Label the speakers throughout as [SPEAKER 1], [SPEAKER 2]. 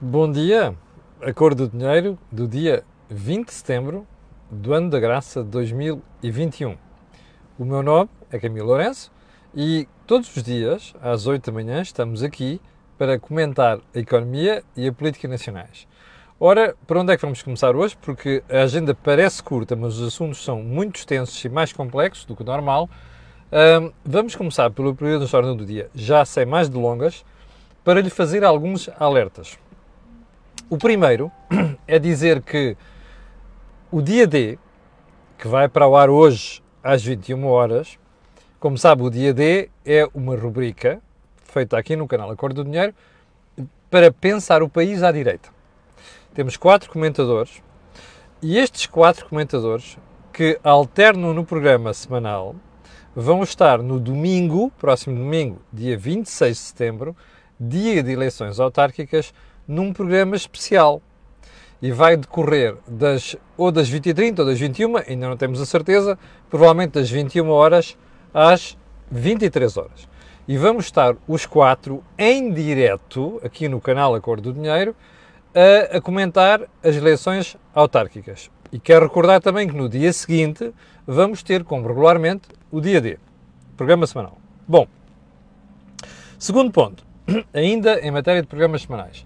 [SPEAKER 1] Bom dia, a cor do dinheiro do dia 20 de setembro do ano da graça de 2021. O meu nome é Camilo Lourenço e todos os dias, às 8 da manhã, estamos aqui para comentar a economia e a política nacionais. Ora, por onde é que vamos começar hoje? Porque a agenda parece curta, mas os assuntos são muito extensos e mais complexos do que o normal. Um, vamos começar pelo período da ordem do dia, já sem mais delongas, para lhe fazer alguns alertas. O primeiro é dizer que o dia D, que vai para o ar hoje às 21 horas, como sabe, o dia D é uma rubrica feita aqui no canal Acordo do Dinheiro para pensar o país à direita. Temos quatro comentadores e estes quatro comentadores que alternam no programa semanal vão estar no domingo, próximo domingo, dia 26 de setembro, dia de eleições autárquicas, num programa especial. E vai decorrer das, ou das 20h30 ou das 21 ainda não temos a certeza, provavelmente das 21 horas às 23 horas. E vamos estar os quatro em direto, aqui no canal Acordo do Dinheiro, a, a comentar as eleições autárquicas. E quero recordar também que no dia seguinte vamos ter, como regularmente, o dia D, programa semanal. Bom, segundo ponto, ainda em matéria de programas semanais.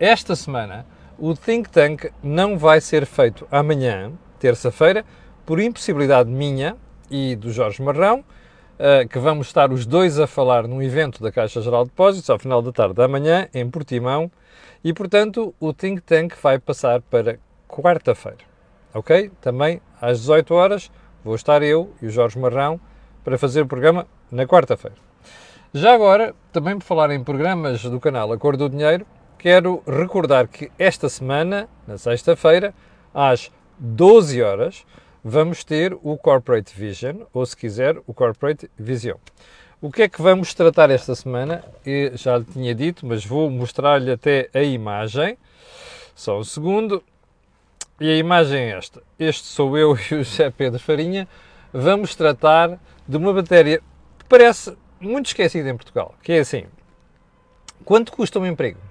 [SPEAKER 1] Esta semana, o Think Tank não vai ser feito amanhã, terça-feira, por impossibilidade minha e do Jorge Marrão, uh, que vamos estar os dois a falar num evento da Caixa Geral de Depósitos ao final da tarde da manhã, em Portimão, e portanto o Think Tank vai passar para quarta-feira. Ok? Também às 18 horas vou estar eu e o Jorge Marrão para fazer o programa na quarta-feira. Já agora, também por falar em programas do canal A Cor do Dinheiro, quero recordar que esta semana, na sexta-feira, às 12 horas, vamos ter o Corporate Vision, ou se quiser, o Corporate Vision. O que é que vamos tratar esta semana? Eu já lhe tinha dito, mas vou mostrar-lhe até a imagem. Só um segundo. E a imagem é esta. Este sou eu e o José Pedro Farinha. Vamos tratar de uma matéria que parece muito esquecida em Portugal, que é assim. Quanto custa um emprego?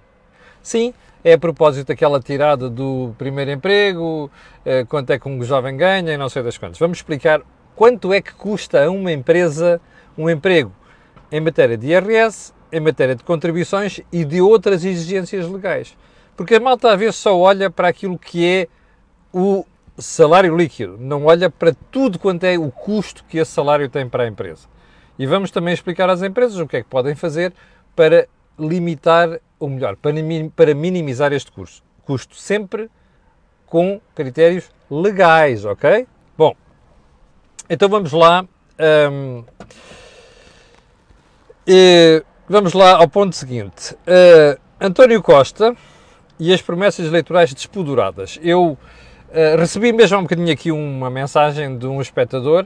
[SPEAKER 1] Sim, é a propósito daquela tirada do primeiro emprego, eh, quanto é que um jovem ganha e não sei das quantas. Vamos explicar quanto é que custa a uma empresa um emprego em matéria de IRS, em matéria de contribuições e de outras exigências legais. Porque a malta às vezes só olha para aquilo que é o salário líquido, não olha para tudo quanto é o custo que esse salário tem para a empresa. E vamos também explicar às empresas o que é que podem fazer para limitar, ou melhor, para, minimizar este custo. Custo sempre com critérios legais, ok? Bom, então vamos lá. Um, e, vamos lá ao ponto seguinte. Uh, António Costa e as promessas eleitorais despoduradas. Eu uh, recebi mesmo há um bocadinho aqui uma mensagem de um espectador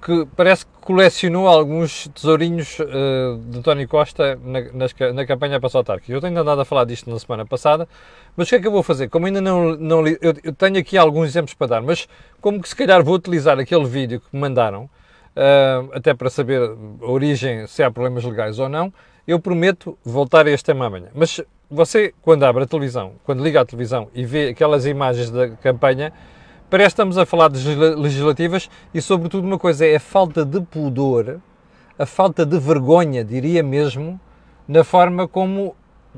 [SPEAKER 1] que parece que colecionou alguns tesourinhos uh, de António Costa na, nas, na campanha para soltar. Eu tenho andado a falar disto na semana passada, mas o que é que eu vou fazer? Como ainda não, não eu, eu, tenho aqui alguns exemplos para dar, mas como que se calhar vou utilizar aquele vídeo que me mandaram, uh, até para saber a origem, se há problemas legais ou não, eu prometo voltar a este tema amanhã. Mas você, quando abre a televisão, quando liga a televisão e vê aquelas imagens da campanha, Parece que estamos a falar de legislativas e, sobretudo, uma coisa é a falta de pudor, a falta de vergonha, diria mesmo, na forma como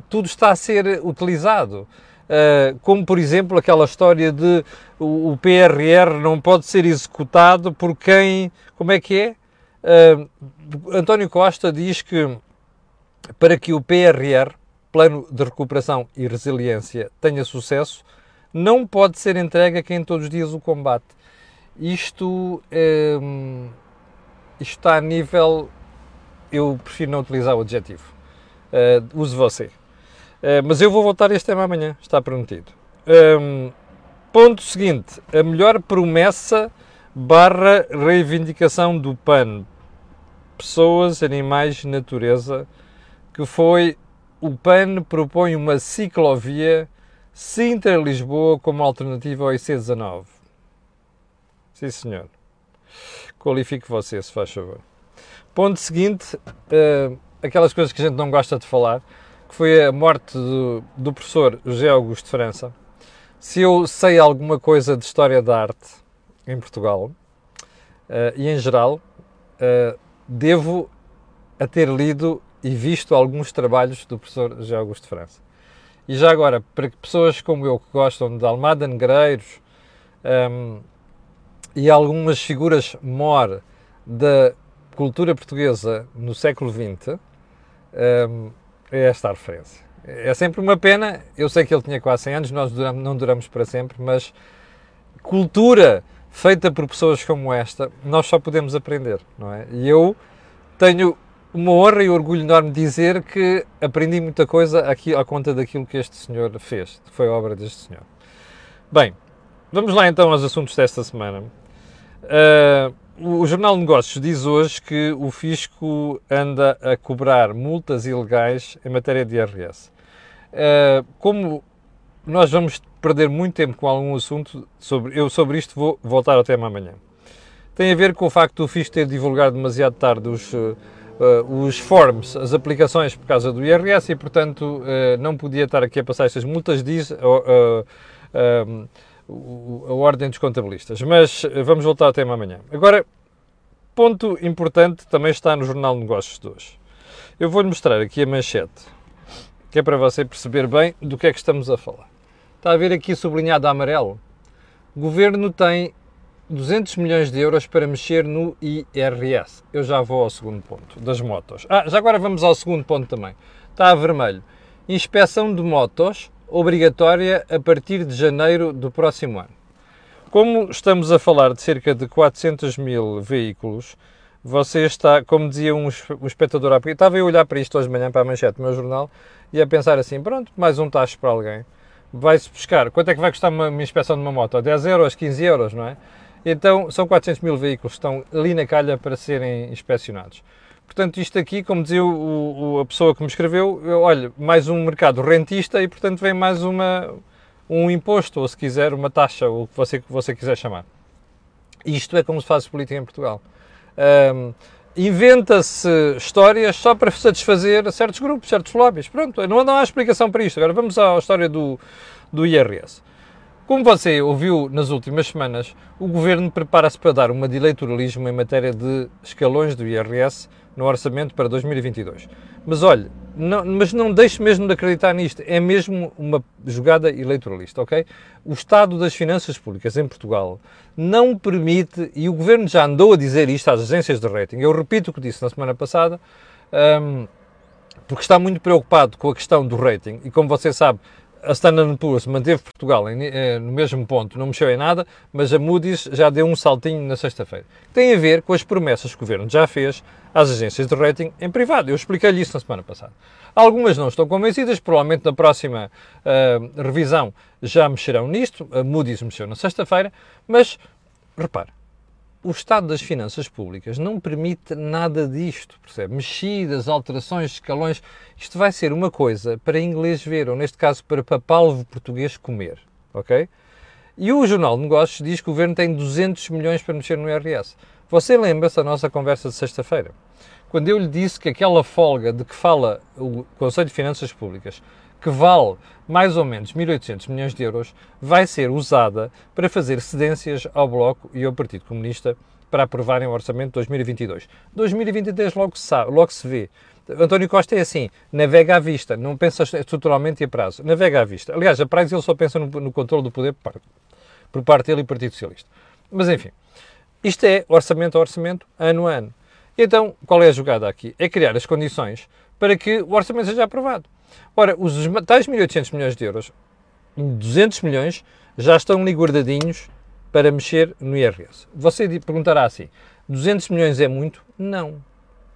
[SPEAKER 1] tudo está a ser utilizado. Uh, como, por exemplo, aquela história de o, PRR não pode ser executado por quem. Como é que é? Uh, António Costa diz que para que o PRR, Plano de Recuperação e Resiliência, tenha sucesso, não pode ser entregue a quem todos os dias o combate. Isto, hum, isto está a nível. Eu prefiro não utilizar o adjetivo. Uh, use você. Uh, mas eu vou voltar a este tema amanhã, está prometido. Um, ponto seguinte: a melhor promessa barra reivindicação do PAN. Pessoas, animais, natureza, que foi o PAN propõe uma ciclovia Sintra-Lisboa como alternativa ao IC19. Sim, senhor. Qualifique você, se faz favor. Ponto seguinte, uh, aquelas coisas que a gente não gosta de falar, que foi a morte do, do professor José Augusto França, se eu sei alguma coisa de história da arte em Portugal uh, e em geral, uh, devo a ter lido e visto alguns trabalhos do professor José Augusto França. E já agora, para pessoas como eu que gostam de Almada Negreiros um, e algumas figuras mor da cultura portuguesa no século XX, um, é esta a referência. É sempre uma pena, eu sei que ele tinha quase 100 anos, nós duramos, não duramos para sempre, mas cultura feita por pessoas como esta, nós só podemos aprender, não é? E eu tenho uma honra e orgulho enorme dizer que aprendi muita coisa aqui à conta daquilo que este senhor fez, que foi obra deste senhor. Bem, vamos lá então aos assuntos desta semana. Uh, o Jornal de Negócios diz hoje que o fisco anda a cobrar multas ilegais em matéria de IRS. Uh, como nós vamos perder muito tempo com algum assunto, sobre, eu sobre isto vou voltar ao tema amanhã. Tem a ver com o facto do fisco ter divulgado demasiado tarde os, uh, os forms, as aplicações por causa do IRS e, portanto, uh, não podia estar aqui a passar estas multas, diz a ordem dos contabilistas. Mas vamos voltar ao tema amanhã. Agora, ponto importante também está no Jornal de Negócios de hoje. Eu vou-lhe mostrar aqui a manchete, que é para você perceber bem do que é que estamos a falar. Está a ver aqui sublinhado a amarelo? O Governo tem 200 milhões de euros para mexer no IRS. Eu já vou ao segundo ponto, das motos. Ah, já agora vamos ao segundo ponto também. Está a vermelho. Inspeção de motos obrigatória a partir de janeiro do próximo ano. Como estamos a falar de cerca de 400 mil veículos, você está, como dizia um, um espectador há pouco, estava a olhar para isto hoje de manhã, para a manchete do meu jornal, e a pensar assim, pronto, mais um taxa para alguém. Vai-se buscar, quanto é que vai custar uma, uma inspeção de uma moto? 10 euros, 15 euros, não é? Então, são 400 mil veículos que estão ali na calha para serem inspecionados. Portanto, isto aqui, como dizia o, o, a pessoa que me escreveu, olha, mais um mercado rentista e, portanto, vem mais uma, um imposto, ou se quiser, uma taxa, ou o que você, você quiser chamar. Isto é como se faz política em Portugal. Um, Inventa-se histórias só para satisfazer certos grupos, certos lobbies. Pronto, não, não há explicação para isto. Agora vamos à história do, do IRS. Como você ouviu nas últimas semanas, o Governo prepara-se para dar uma de eleitoralismo em matéria de escalões do IRS no orçamento para 2022. Mas olhe, não, mas não deixe mesmo de acreditar nisto, é mesmo uma jogada eleitoralista, ok? O estado das finanças públicas em Portugal não permite, e o Governo já andou a dizer isto às agências de rating, eu repito o que disse na semana passada, um, porque está muito preocupado com a questão do rating, e como você sabe, a Standard Poor's manteve Portugal eh, no mesmo ponto, não mexeu em nada, mas a Moody's já deu um saltinho na sexta-feira. Tem a ver com as promessas que o Governo já fez às agências de rating em privado. Eu expliquei-lhe isso na semana passada. Algumas não estão convencidas, provavelmente na próxima uh, revisão já mexerão nisto, a Moody's mexeu na sexta-feira, mas repare, o estado das finanças públicas não permite nada disto, percebe? Mexidas, alterações, escalões. Isto vai ser uma coisa para inglês ver, ou neste caso para papalvo português comer, ok? E o Jornal de Negócios diz que o Governo tem 200 milhões para mexer no IRS. Você lembra-se da nossa conversa de sexta-feira? Quando eu lhe disse que aquela folga de que fala o Conselho de Finanças Públicas que vale mais ou menos 1.800 milhões de euros, vai ser usada para fazer cedências ao Bloco e ao Partido Comunista para aprovarem o Orçamento de 2022. 2023 logo se sabe, logo se vê. António Costa é assim, navega à vista, não pensa estruturalmente e a prazo, navega à vista. Aliás, a prazo ele só pensa no, no controle do poder por, por parte dele e do Partido Socialista. Mas enfim, isto é orçamento a orçamento, ano a ano. Então, qual é a jogada aqui? É criar as condições para que o orçamento seja aprovado. Ora, os tais 1.800 milhões de euros, 200 milhões, já estão ali guardadinhos para mexer no IRS. Você perguntará assim, 200 milhões é muito? Não.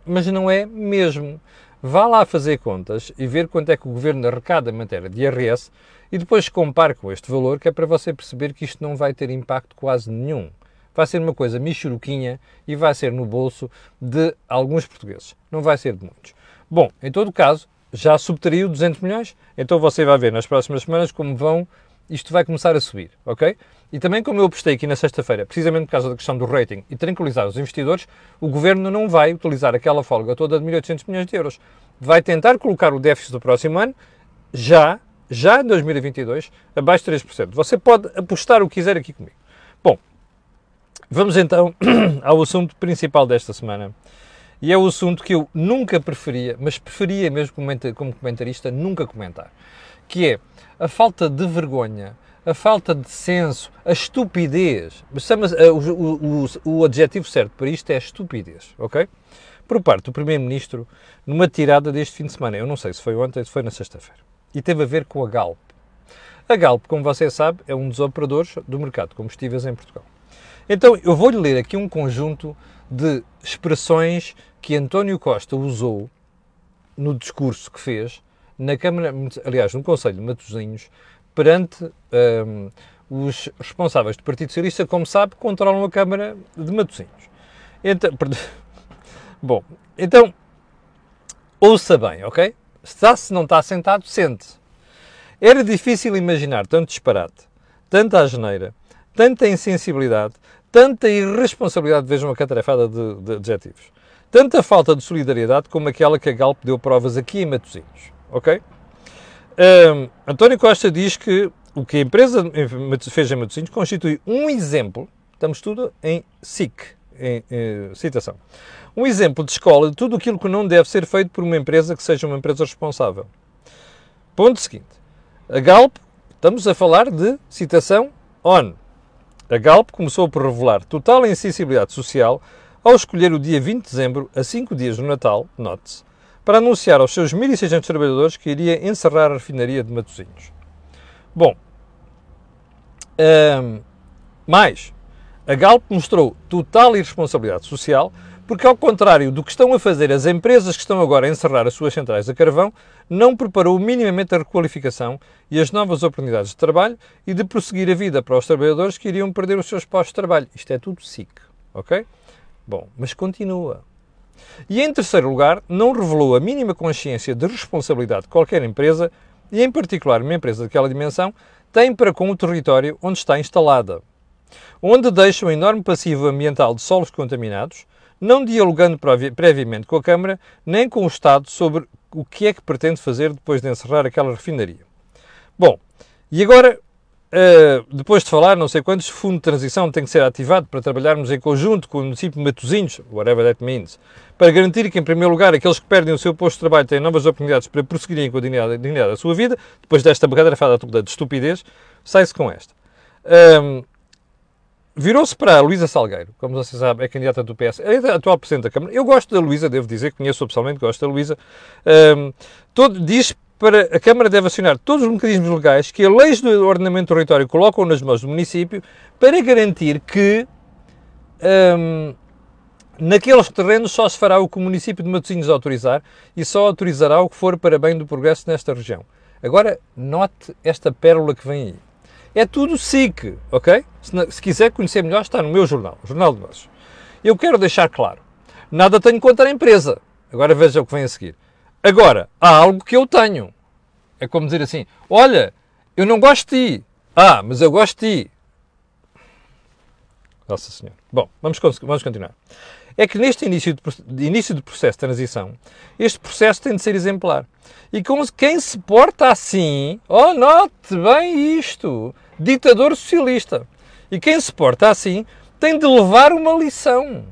[SPEAKER 1] Mas não é mesmo. Vá lá fazer contas e ver quanto é que o Governo arrecada em matéria de IRS e depois compare com este valor, que é para você perceber que isto não vai ter impacto quase nenhum. Vai ser uma coisa michuruquinha e vai ser no bolso de alguns portugueses. Não vai ser de muitos. Bom, em todo caso, já subtraiu 200 milhões, então você vai ver nas próximas semanas como vão, isto vai começar a subir, ok? E também como eu postei aqui na sexta-feira, precisamente por causa da questão do rating e tranquilizar os investidores, o Governo não vai utilizar aquela folga toda de 1.800 milhões de euros. vai tentar colocar o déficit do próximo ano já, já em 2022, abaixo de 3%. Você pode apostar o que quiser aqui comigo. Bom, vamos então ao assunto principal desta semana. E é o assunto que eu nunca preferia, mas preferia mesmo como comentarista nunca comentar, que é a falta de vergonha, a falta de senso, a estupidez. Eh, o, o, o, adjetivo certo para isto é estupidez, ok? Por parte do Primeiro-Ministro, numa tirada deste fim de semana. Eu não sei se foi ontem, se foi na sexta-feira. E teve a ver com a Galp. A Galp, como você sabe, é um dos operadores do mercado de combustíveis em Portugal. Então, eu vou-lhe ler aqui um conjunto de expressões que António Costa usou no discurso que fez na Câmara, aliás, no Conselho de Matosinhos, perante um, os responsáveis do Partido Socialista, como sabe, controlam a Câmara de Matosinhos. Então, bom, então, ouça bem, ok? Está, se não está sentado, sente. Era difícil imaginar tanto disparate, tanta asneira, tanta insensibilidade, tanta irresponsabilidade, vejam a catarefada de, de adjetivos, tanta falta de solidariedade como aquela que a Galp deu provas aqui em Matosinhos, ok? Um, António Costa diz que o que a empresa fez em Matosinhos constitui um exemplo, estamos tudo em SIC, em, em, citação, um exemplo de escola de tudo aquilo que não deve ser feito por uma empresa que seja uma empresa responsável. Ponto seguinte, a Galp, estamos a falar de citação ON, a Galp começou por revelar total insensibilidade social ao escolher o dia 20 de dezembro, a 5 dias do Natal, note-se, para anunciar aos seus 1.600 trabalhadores que iria encerrar a refinaria de Matosinhos. Bom, mais, a Galp mostrou total irresponsabilidade social porque, ao contrário do que estão a fazer as empresas que estão agora a encerrar as suas centrais a carvão, não preparou minimamente a requalificação e as novas oportunidades de trabalho e de prosseguir a vida para os trabalhadores que iriam perder os seus postos de trabalho. Isto é tudo SIC, ok? Bom, mas continua. E em terceiro lugar, não revelou a mínima consciência de responsabilidade de qualquer empresa, e em particular uma empresa daquela dimensão, tem para com o território onde está instalada, onde deixa um enorme passivo ambiental de solos contaminados, não dialogando previamente com a Câmara nem com o Estado sobre o que é que pretende fazer depois de encerrar aquela refinaria. Bom, e agora, uh, depois de falar, não sei quantos, Fundo de Transição tem que ser ativado para trabalharmos em conjunto com o município de Matosinhos, whatever that means, para garantir que, em primeiro lugar, aqueles que perdem o seu posto de trabalho têm novas oportunidades para prosseguirem com a dignidade, a dignidade da sua vida, depois desta bagadrafada de estupidez, sai-se com esta. Um, virou-se para a Luísa Salgueiro, como você sabe, é candidata do PS, é a atual Presidente da Câmara. Eu gosto da Luísa, devo dizer, conheço pessoalmente, gosto da Luísa. Um, todo, diz para a Câmara deve acionar todos os mecanismos legais que a leis do ordenamento do território colocam nas mãos do município para garantir que um, naqueles terrenos só se fará o que o município de Matosinhos autorizar e só autorizará o que for para bem do progresso nesta região. Agora, note esta pérola que vem aí. É tudo SIC, ok? Se, se quiser conhecer melhor, está no meu jornal, Jornal de Negócios. Eu quero deixar claro, nada tenho contra a empresa. Agora veja o que vem a seguir. Agora, há algo que eu tenho. É como dizer assim, olha, eu não gosto de ti. Ah, mas eu gosto de ti. Nossa Senhora. Bom, vamos, vamos continuar. É que neste início de, início de processo de transição, este processo tem de ser exemplar. E com quem se porta assim, oh, note bem isto, ditador socialista. E quem se porta assim tem de levar uma lição.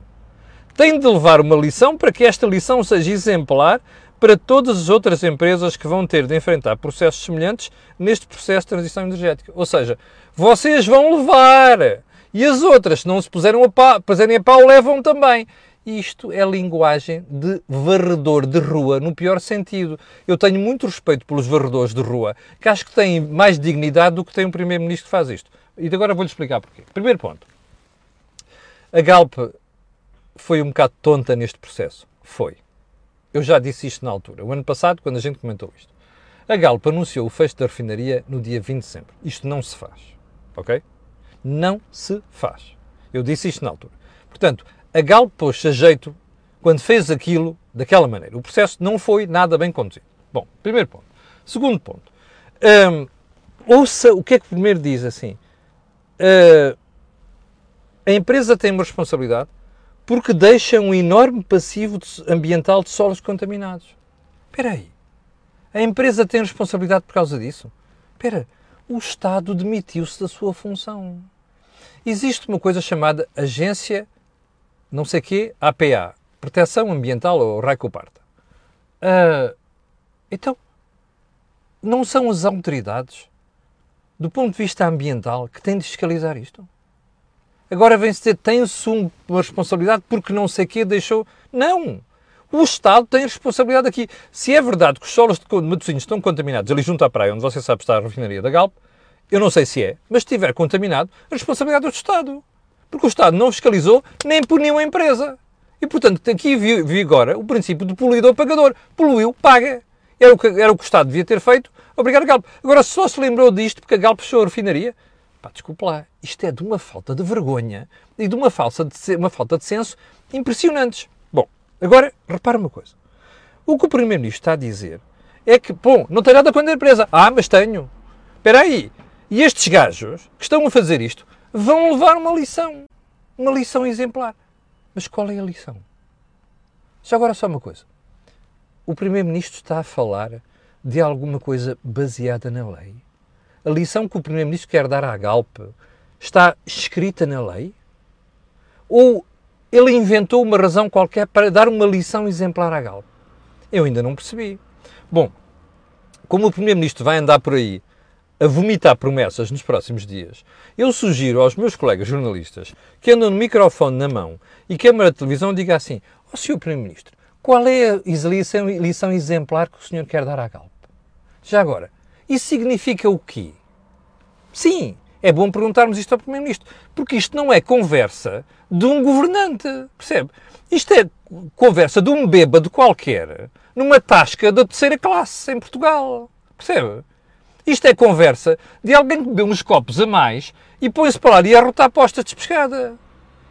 [SPEAKER 1] Tem de levar uma lição para que esta lição seja exemplar para todas as outras empresas que vão ter de enfrentar processos semelhantes neste processo de transição energética. Ou seja, vocês vão levar e as outras, se não se puseram a pau, puserem a pau, levam também. Isto é linguagem de varredor de rua, no pior sentido. Eu tenho muito respeito pelos varredores de rua, que acho que têm mais dignidade do que tem um Primeiro-Ministro que faz isto. E agora vou-lhe explicar porquê. Primeiro ponto. A Galp foi um bocado tonta neste processo. Foi. Eu já disse isto na altura, o ano passado, quando a gente comentou isto. A Galp anunciou o fecho da refinaria no dia 20 de dezembro. Isto não se faz. Ok? Não se faz. Eu disse isto na altura. Portanto, a Galp pôs-se a jeito quando fez aquilo daquela maneira. O processo não foi nada bem conduzido. Bom, primeiro ponto. Segundo ponto. Um, ouça o que é que primeiro diz assim. Uh, a empresa tem uma responsabilidade porque deixa um enorme passivo ambiental de solos contaminados. Espera aí. A empresa tem responsabilidade por causa disso? Espera, o Estado demitiu-se da sua função. Existe uma coisa chamada Agência não sei quê, APA, Proteção Ambiental ou Raicoparta. Uh, então, não são as autoridades, do ponto de vista ambiental, que têm de fiscalizar isto? Agora vem-se dizer, tem-se uma responsabilidade porque não sei quê deixou... Não! O Estado tem responsabilidade aqui. Se é verdade que os solos de Matosinhos estão contaminados ali junto à praia, onde você sabe está a refinaria da Galp, eu não sei se é, mas se estiver contaminado, a responsabilidade é do Estado. Porque o Estado não fiscalizou nem puniu a empresa. E, portanto, aqui vigora o princípio do poluidor-pagador. Poluiu, paga. Era o, que, era o que o Estado devia ter feito, obrigar a Galp. Agora, só se lembrou disto porque a Galp fechou a refinaria. Pá, desculpa lá, isto é de uma falta de vergonha e de uma, falsa de, uma falta de senso impressionantes. Bom, agora, repara uma coisa. O que o Primeiro-Ministro está a dizer é que, bom, não tem nada contra a empresa. Ah, mas tenho. Espera aí. E estes gajos que estão a fazer isto vão levar uma lição. Uma lição exemplar. Mas qual é a lição? Já agora só uma coisa. O Primeiro-Ministro está a falar de alguma coisa baseada na lei? A lição que o Primeiro-Ministro quer dar à Galp está escrita na lei? Ou ele inventou uma razão qualquer para dar uma lição exemplar à Galp? Eu ainda não percebi. Bom, como o Primeiro-Ministro vai andar por aí a vomitar promessas nos próximos dias, eu sugiro aos meus colegas jornalistas que andam no microfone na mão e câmara de televisão diga assim: Ó oh, Sr. Primeiro-Ministro, qual é a lição, lição exemplar que o senhor quer dar à Galp? Já agora, isso significa o quê? Sim, é bom perguntarmos isto ao Primeiro-Ministro, porque isto não é conversa de um governante, percebe? Isto é conversa de um bêbado qualquer numa tasca da terceira classe em Portugal, percebe? Isto é conversa de alguém que bebeu uns copos a mais e põe-se para lá e arrotar postas de pescada.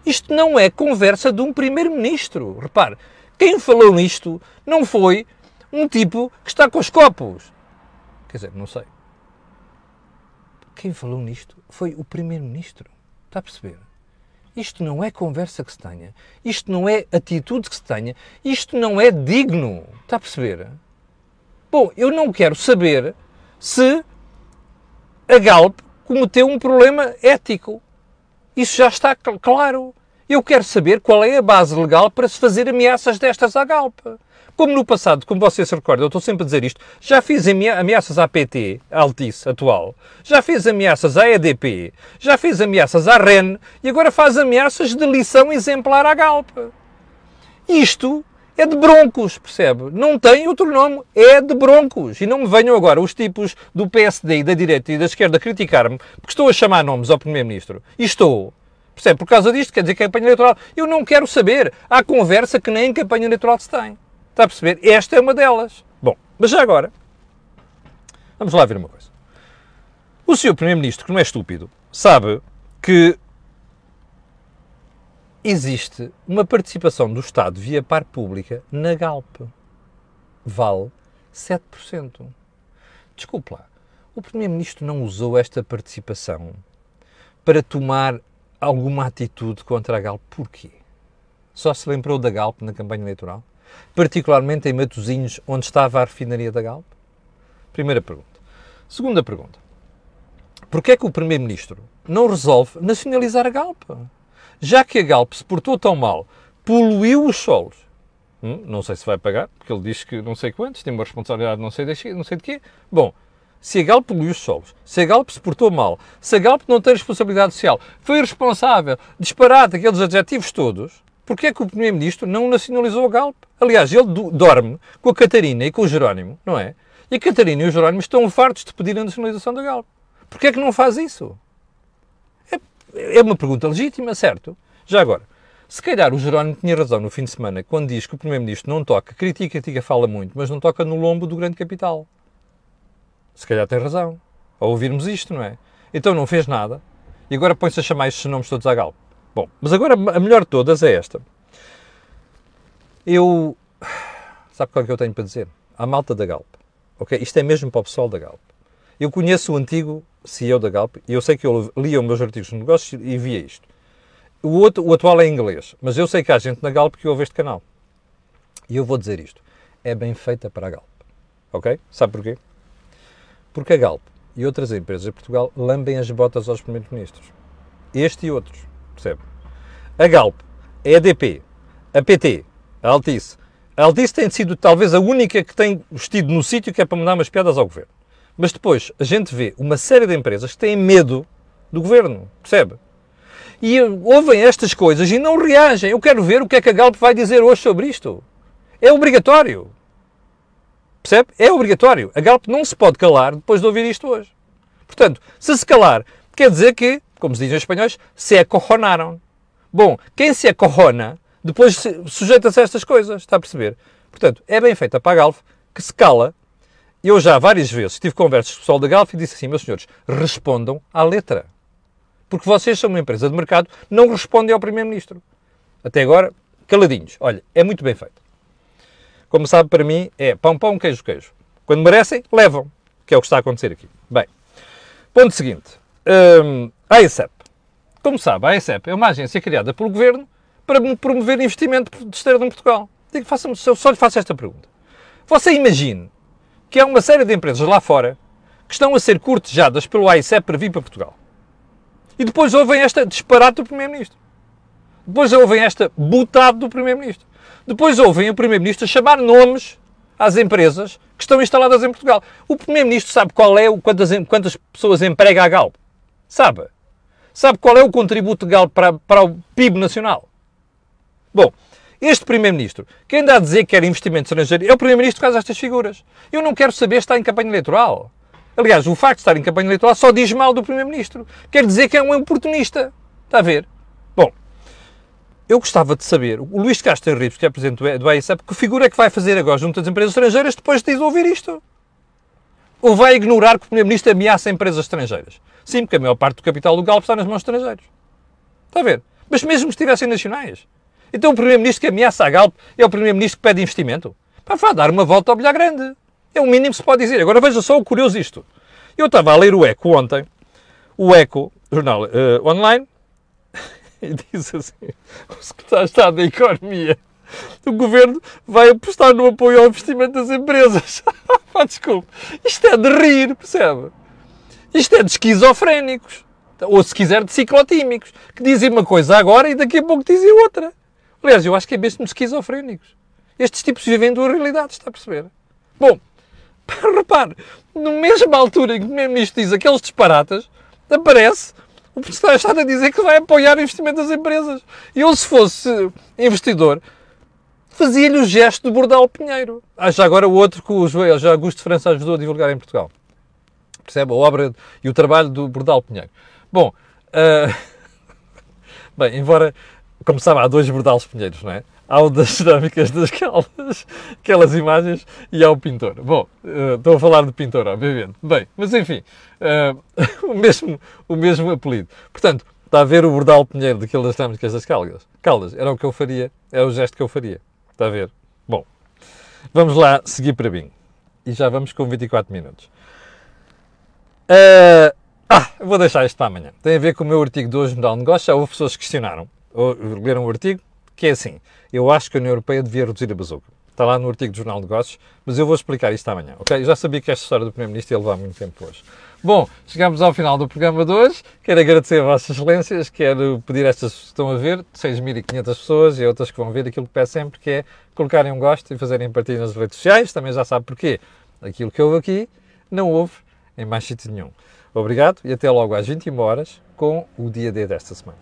[SPEAKER 1] Isto não é conversa de um primeiro-ministro. Repare, quem falou nisto não foi um tipo que está com os copos. Quer dizer, não sei. Quem falou nisto foi o primeiro-ministro. Está a perceber? Isto não é conversa que se tenha. Isto não é atitude que se tenha. Isto não é digno. Está a perceber? Bom, eu não quero saber se a Galp cometeu um problema ético. Isso já está claro. Eu quero saber qual é a base legal para se fazer ameaças destas à Galp. Como no passado, como você se recorda, eu estou sempre a dizer isto, já fiz ameaças à PT, à Altice atual, já fiz ameaças à EDP, já fiz ameaças à REN e agora faz ameaças de lição exemplar à Galp. Isto é de broncos, percebe? Não tem outro nome, é de broncos. E não me venham agora os tipos do PSD e da direita e da esquerda criticar-me porque estou a chamar nomes ao Primeiro-Ministro. E estou. Percebe? Por causa disto, quer dizer que é campanha eleitoral. Eu não quero saber. Há conversa que nem em campanha eleitoral se tem. Está a perceber? Esta é uma delas. Bom, mas já agora, vamos lá ver uma coisa. O senhor Primeiro-Ministro, que não é estúpido, sabe que existe uma participação do Estado via par pública na Galp. Vale 7%. Desculpe lá, o Primeiro-Ministro não usou esta participação para tomar alguma atitude contra a Galp. Porquê? Só se lembrou da Galp na campanha eleitoral? Particularmente em Matosinhos, onde estava a refinaria da Galp? Primeira pergunta. Segunda pergunta. Porquê é que o Primeiro-Ministro não resolve nacionalizar a Galp? Já que a Galp se portou tão mal, poluiu os solos, hum, não sei se vai pagar, porque ele diz que não sei quantos, tem uma responsabilidade não sei de, não sei de quê. Bom, se a Galp poluiu os solos, se a Galp se portou mal, se a Galp não tem responsabilidade social, foi responsável, disparado aqueles adjetivos todos, porquê é que o Primeiro-Ministro não nacionalizou a Galp? Aliás, ele dorme com a Catarina e com o Jerónimo, não é? E a Catarina e o Jerónimo estão fartos de pedir a nacionalização da Galp. Porquê é que não faz isso? É uma pergunta legítima, certo? Já agora, se calhar o Jerónimo tinha razão no fim de semana quando diz que o Primeiro-Ministro não toca, critica, critica, fala muito, mas não toca no lombo do grande capital. Se calhar tem razão. Ao ouvirmos isto, não é? Então não fez nada e agora põe-se a chamar estes nomes todos à galo. Bom, mas agora a melhor de todas é esta. Eu. Sabe qual é que eu tenho para dizer? A malta da Galp. Ok? Isto é mesmo para o pessoal da Galp. Eu conheço o antigo CEO da Galp e eu sei que eu lia os meus artigos de negócios e via isto. O, outro, o atual é em inglês, mas eu sei que há gente na Galp que ouve este canal. E eu vou dizer isto: é bem feita para a Galp. Ok? Sabe porquê? Porque a Galp e outras empresas de Portugal lambem as botas aos primeiros ministros. Este e outros. Percebe? A Galp, a EDP, a PT, a Altice. A Altice tem sido talvez a única que tem vestido no sítio que é para mandar umas piadas ao governo. Mas depois a gente vê uma série de empresas que têm medo do governo. Percebe? E ouvem estas coisas e não reagem. Eu quero ver o que é que a Galp vai dizer hoje sobre isto. É obrigatório. Percebe? É obrigatório. A Galp não se pode calar depois de ouvir isto hoje. Portanto, se se calar, quer dizer que, como se diz em espanhóis, se acorronaram. Bom, quem se acorrona, depois sujeita-se a estas coisas, está a perceber? Portanto, é bem feita para a Galp que se cala. Eu já várias vezes tive conversas com o pessoal da Galp e disse assim, meus senhores, respondam à letra. Porque vocês são uma empresa de mercado, não respondem ao Primeiro-Ministro. Até agora, caladinhos. Olha, é muito bem feito. Como sabe, para mim, é pão, pão, queijo, queijo. Quando merecem, levam. Que é o que está a acontecer aqui. Bem, ponto seguinte. Um, a AECEP. Como sabe, a AECEP é uma agência criada pelo Governo para promover investimento de externo em Portugal. Digo, faça só lhe faço esta pergunta. Você imagine que há uma série de empresas lá fora que estão a ser cortejadas pelo AICEP para vir para Portugal. E depois ouvem esta disparate do Primeiro-Ministro. Depois ouvem esta butada do Primeiro-Ministro. Depois ouvem o Primeiro-Ministro chamar nomes às empresas que estão instaladas em Portugal. O Primeiro-Ministro sabe qual é, quantas, quantas pessoas emprega a Galp? Sabe? Sabe qual é o contributo de Galp para, para o PIB nacional? Bom, este Primeiro-Ministro, quem dá a dizer que quer investimento estrangeiro, é o Primeiro-Ministro que faz estas figuras. Eu não quero saber se está em campanha eleitoral. Aliás, o facto de estar em campanha eleitoral só diz mal do Primeiro-Ministro. Quer dizer que é um oportunista. Está a ver? Bom, eu gostava de saber, o Luís Castro Henriques, que é presidente do AICEP, que figura é que vai fazer agora junto às empresas estrangeiras depois de ouvir isto? Ou vai ignorar que o Primeiro-Ministro ameaça empresas estrangeiras? Sim, porque a maior parte do capital do Galp está nas mãos de estrangeiros. Está a ver? Mas mesmo se estivessem nacionais. Então o Primeiro-Ministro que ameaça a Galp é o Primeiro-Ministro que pede investimento? Para vai dar uma volta ao bilhar grande. É o mínimo que se pode dizer. Agora veja só o curioso isto. Eu estava a ler o Eco ontem, o Eco, jornal uh, online, e diz assim: o secretário de Estado da Economia, o governo vai apostar no apoio ao investimento das empresas. Desculpe, isto é de rir, percebe? Isto é de esquizofrénicos, ou se quiser de ciclotímicos, que dizem uma coisa agora e daqui a pouco dizem outra. Aliás, eu acho que é mesmo esquizofrénicos. Estes tipos vivem duas realidades, está a perceber? Bom, repare, na mesma altura em que o Primeiro-Ministro diz aqueles disparatas, aparece o Presidente está a dizer que vai apoiar o investimento das empresas. E eu, se fosse investidor, fazia-lhe o gesto de Bordal Pinheiro. Ah, já agora o outro que o já Augusto França ajudou a divulgar em Portugal. Percebe? A obra e o trabalho do Bordal Pinheiro. Bom, uh... bem, embora, como sabe, há dois Bordales Pinheiros, não é? ao das cerâmicas das Caldas, aquelas imagens, e ao pintor. Bom, uh, estou a falar de pintor, obviamente. Bem, mas enfim, uh, o, mesmo, o mesmo apelido. Portanto, está a ver o Bordal Pinheiro daquelas cerâmicas das Caldas. Caldas, era o que eu faria, é o gesto que eu faria. Está a ver? Bom, vamos lá seguir para mim. E já vamos com 24 minutos. Uh, ah, vou deixar isto para amanhã. Tem a ver com o meu artigo de hoje no Negócio. Já houve pessoas que questionaram, ou leram o artigo, que é assim, eu acho que a União Europeia devia reduzir a bazuca. Está lá no artigo do Jornal de Negócios, mas eu vou explicar isto amanhã, ok? Eu já sabia que esta história do Primeiro-Ministro ia levar muito tempo hoje. Bom, chegamos ao final do programa de hoje. Quero agradecer a Vossas Excelências, quero pedir a estas que estão a ver, 6.500 pessoas e outras que vão ver, aquilo que peço sempre, que é colocarem um gosto e fazerem partilha nas redes sociais. Também já sabe porquê. Aquilo que houve aqui, não houve em mais sítio nenhum. Obrigado e até logo às 21 horas com o dia D desta semana.